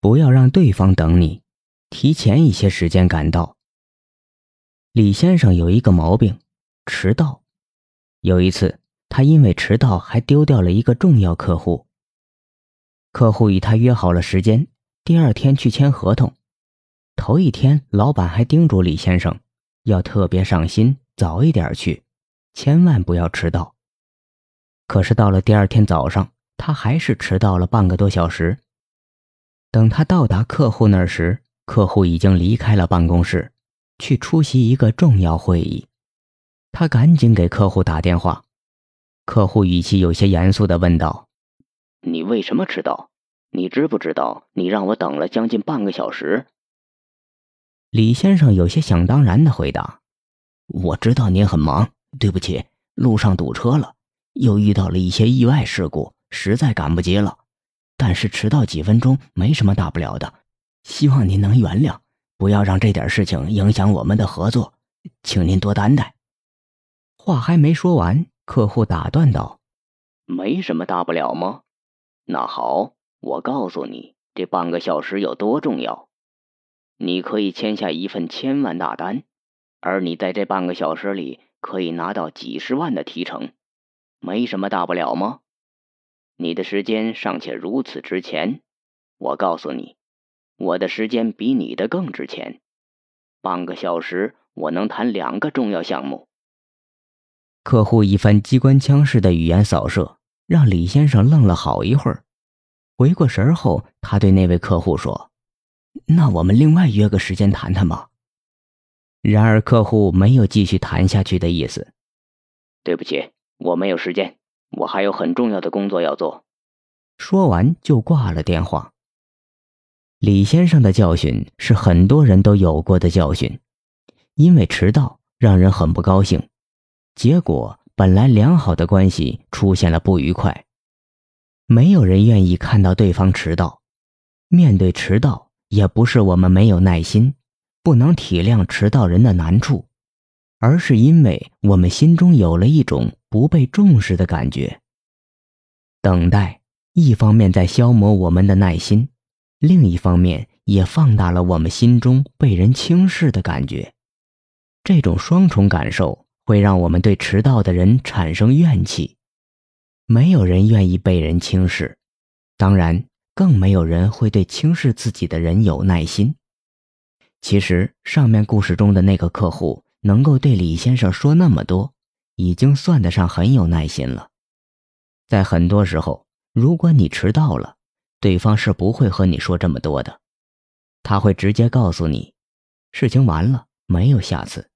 不要让对方等你，提前一些时间赶到。李先生有一个毛病，迟到。有一次，他因为迟到还丢掉了一个重要客户。客户与他约好了时间，第二天去签合同。头一天，老板还叮嘱李先生要特别上心，早一点去，千万不要迟到。可是到了第二天早上，他还是迟到了半个多小时。等他到达客户那儿时，客户已经离开了办公室，去出席一个重要会议。他赶紧给客户打电话，客户语气有些严肃地问道：“你为什么迟到？你知不知道你让我等了将近半个小时？”李先生有些想当然地回答：“我知道您很忙，对不起，路上堵车了，又遇到了一些意外事故，实在赶不及了。”但是迟到几分钟没什么大不了的，希望您能原谅，不要让这点事情影响我们的合作，请您多担待。话还没说完，客户打断道：“没什么大不了吗？那好，我告诉你，这半个小时有多重要。你可以签下一份千万大单，而你在这半个小时里可以拿到几十万的提成，没什么大不了吗？”你的时间尚且如此值钱，我告诉你，我的时间比你的更值钱。半个小时，我能谈两个重要项目。客户一番机关枪式的语言扫射，让李先生愣了好一会儿。回过神后，他对那位客户说：“那我们另外约个时间谈谈吧。”然而，客户没有继续谈下去的意思。对不起，我没有时间。我还有很重要的工作要做。说完就挂了电话。李先生的教训是很多人都有过的教训，因为迟到让人很不高兴，结果本来良好的关系出现了不愉快。没有人愿意看到对方迟到，面对迟到，也不是我们没有耐心，不能体谅迟到人的难处。而是因为我们心中有了一种不被重视的感觉。等待一方面在消磨我们的耐心，另一方面也放大了我们心中被人轻视的感觉。这种双重感受会让我们对迟到的人产生怨气。没有人愿意被人轻视，当然更没有人会对轻视自己的人有耐心。其实上面故事中的那个客户。能够对李先生说那么多，已经算得上很有耐心了。在很多时候，如果你迟到了，对方是不会和你说这么多的，他会直接告诉你，事情完了，没有下次。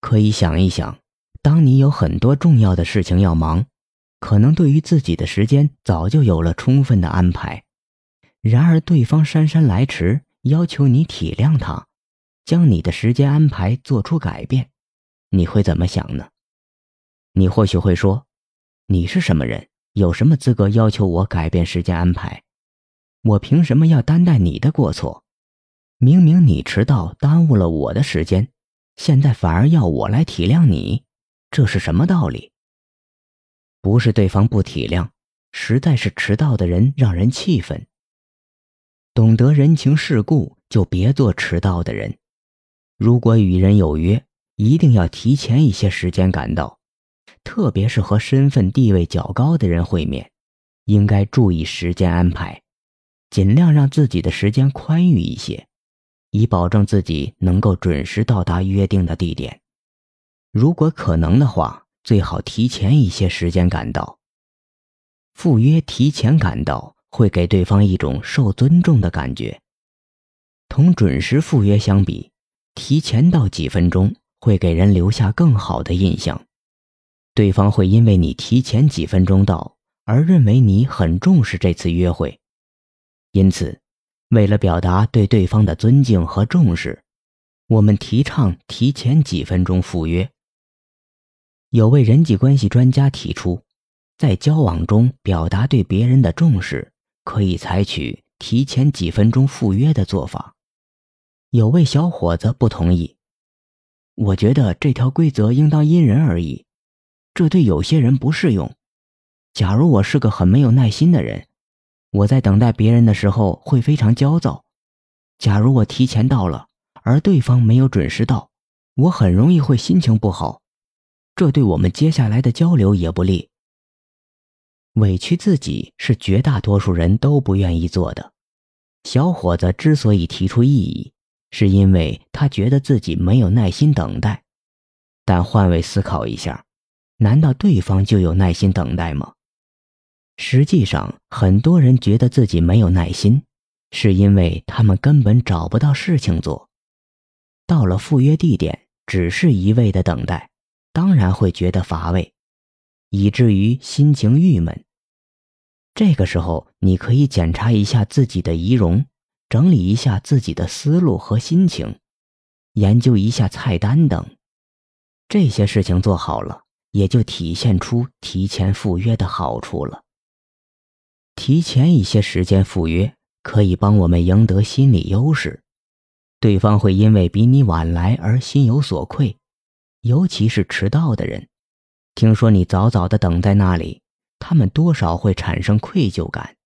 可以想一想，当你有很多重要的事情要忙，可能对于自己的时间早就有了充分的安排，然而对方姗姗来迟，要求你体谅他。将你的时间安排做出改变，你会怎么想呢？你或许会说：“你是什么人？有什么资格要求我改变时间安排？我凭什么要担待你的过错？明明你迟到耽误了我的时间，现在反而要我来体谅你，这是什么道理？”不是对方不体谅，实在是迟到的人让人气愤。懂得人情世故，就别做迟到的人。如果与人有约，一定要提前一些时间赶到，特别是和身份地位较高的人会面，应该注意时间安排，尽量让自己的时间宽裕一些，以保证自己能够准时到达约定的地点。如果可能的话，最好提前一些时间赶到。赴约提前赶到，会给对方一种受尊重的感觉。同准时赴约相比。提前到几分钟会给人留下更好的印象，对方会因为你提前几分钟到而认为你很重视这次约会。因此，为了表达对对方的尊敬和重视，我们提倡提前几分钟赴约。有位人际关系专家提出，在交往中表达对别人的重视，可以采取提前几分钟赴约的做法。有位小伙子不同意，我觉得这条规则应当因人而异，这对有些人不适用。假如我是个很没有耐心的人，我在等待别人的时候会非常焦躁。假如我提前到了，而对方没有准时到，我很容易会心情不好，这对我们接下来的交流也不利。委屈自己是绝大多数人都不愿意做的。小伙子之所以提出异议，是因为他觉得自己没有耐心等待。但换位思考一下，难道对方就有耐心等待吗？实际上，很多人觉得自己没有耐心，是因为他们根本找不到事情做。到了赴约地点，只是一味的等待，当然会觉得乏味，以至于心情郁闷。这个时候，你可以检查一下自己的仪容，整理一下自己的思路和心情，研究一下菜单等。这些事情做好了，也就体现出提前赴约的好处了。提前一些时间赴约，可以帮我们赢得心理优势。对方会因为比你晚来而心有所愧，尤其是迟到的人。听说你早早的等在那里，他们多少会产生愧疚感。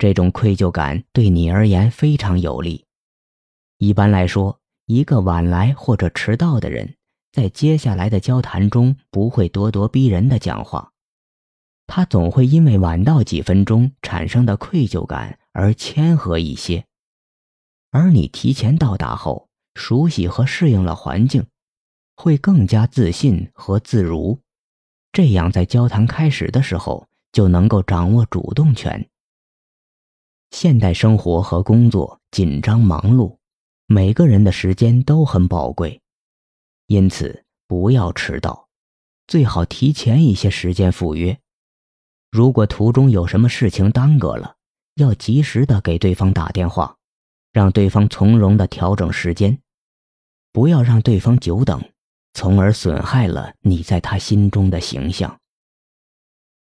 这种愧疚感对你而言非常有利。一般来说，一个晚来或者迟到的人，在接下来的交谈中不会咄咄逼人的讲话。他总会因为晚到几分钟产生的愧疚感而谦和一些，而你提前到达后，熟悉和适应了环境，会更加自信和自如，这样在交谈开始的时候就能够掌握主动权。现代生活和工作紧张忙碌，每个人的时间都很宝贵，因此不要迟到，最好提前一些时间赴约。如果途中有什么事情耽搁了，要及时的给对方打电话，让对方从容的调整时间，不要让对方久等，从而损害了你在他心中的形象。